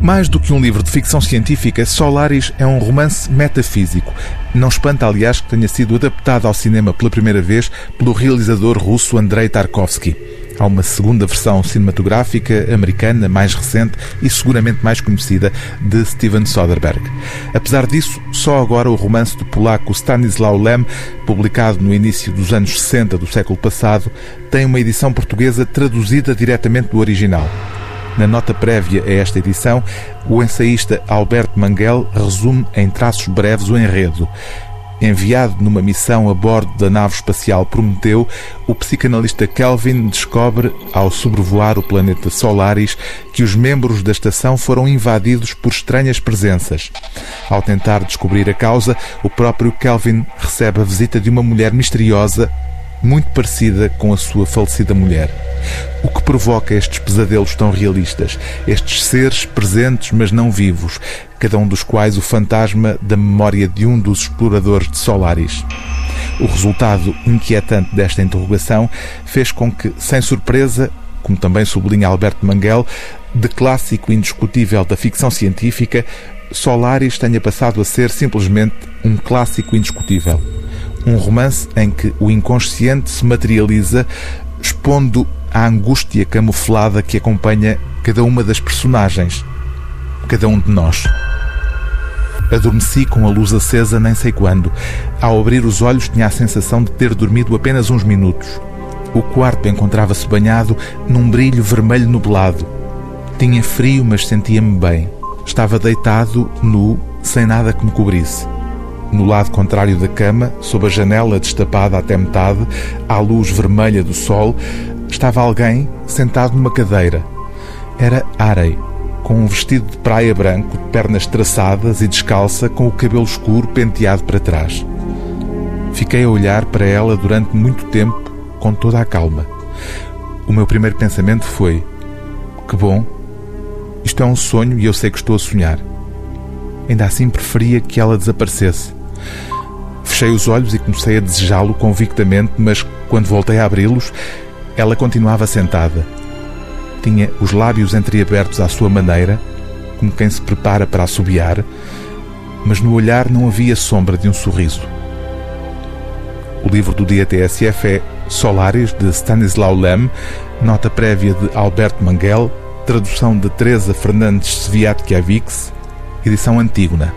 Mais do que um livro de ficção científica, Solaris é um romance metafísico. Não espanta, aliás, que tenha sido adaptado ao cinema pela primeira vez pelo realizador russo Andrei Tarkovsky. Há uma segunda versão cinematográfica americana, mais recente e seguramente mais conhecida, de Steven Soderbergh. Apesar disso, só agora o romance do polaco Stanislaw Lem, publicado no início dos anos 60 do século passado, tem uma edição portuguesa traduzida diretamente do original. Na nota prévia a esta edição, o ensaísta Alberto Manguel resume em traços breves o enredo. Enviado numa missão a bordo da nave espacial Prometeu, o psicanalista Kelvin descobre, ao sobrevoar o planeta Solaris, que os membros da estação foram invadidos por estranhas presenças. Ao tentar descobrir a causa, o próprio Kelvin recebe a visita de uma mulher misteriosa muito parecida com a sua falecida mulher. O que provoca estes pesadelos tão realistas? Estes seres presentes, mas não vivos, cada um dos quais o fantasma da memória de um dos exploradores de Solaris. O resultado inquietante desta interrogação fez com que, sem surpresa, como também sublinha Alberto Manguel, de clássico indiscutível da ficção científica, Solaris tenha passado a ser simplesmente um clássico indiscutível. Um romance em que o inconsciente se materializa, expondo a angústia camuflada que acompanha cada uma das personagens, cada um de nós. Adormeci com a luz acesa nem sei quando. Ao abrir os olhos tinha a sensação de ter dormido apenas uns minutos. O quarto encontrava-se banhado num brilho vermelho nublado. Tinha frio, mas sentia-me bem. Estava deitado, nu, sem nada que me cobrisse. No lado contrário da cama, sob a janela destapada até metade, à luz vermelha do sol, estava alguém sentado numa cadeira. Era Arei, com um vestido de praia branco, de pernas traçadas e descalça, com o cabelo escuro penteado para trás. Fiquei a olhar para ela durante muito tempo, com toda a calma. O meu primeiro pensamento foi: que bom, isto é um sonho e eu sei que estou a sonhar. Ainda assim preferia que ela desaparecesse. Fechei os olhos e comecei a desejá-lo convictamente, mas quando voltei a abri-los, ela continuava sentada. Tinha os lábios entreabertos à sua maneira, como quem se prepara para assobiar, mas no olhar não havia sombra de um sorriso. O livro do dia TSF é Solaris, de Stanislau Lem, nota prévia de Alberto Manguel, tradução de Teresa Fernandes Sviatkiewicz, edição Antígona.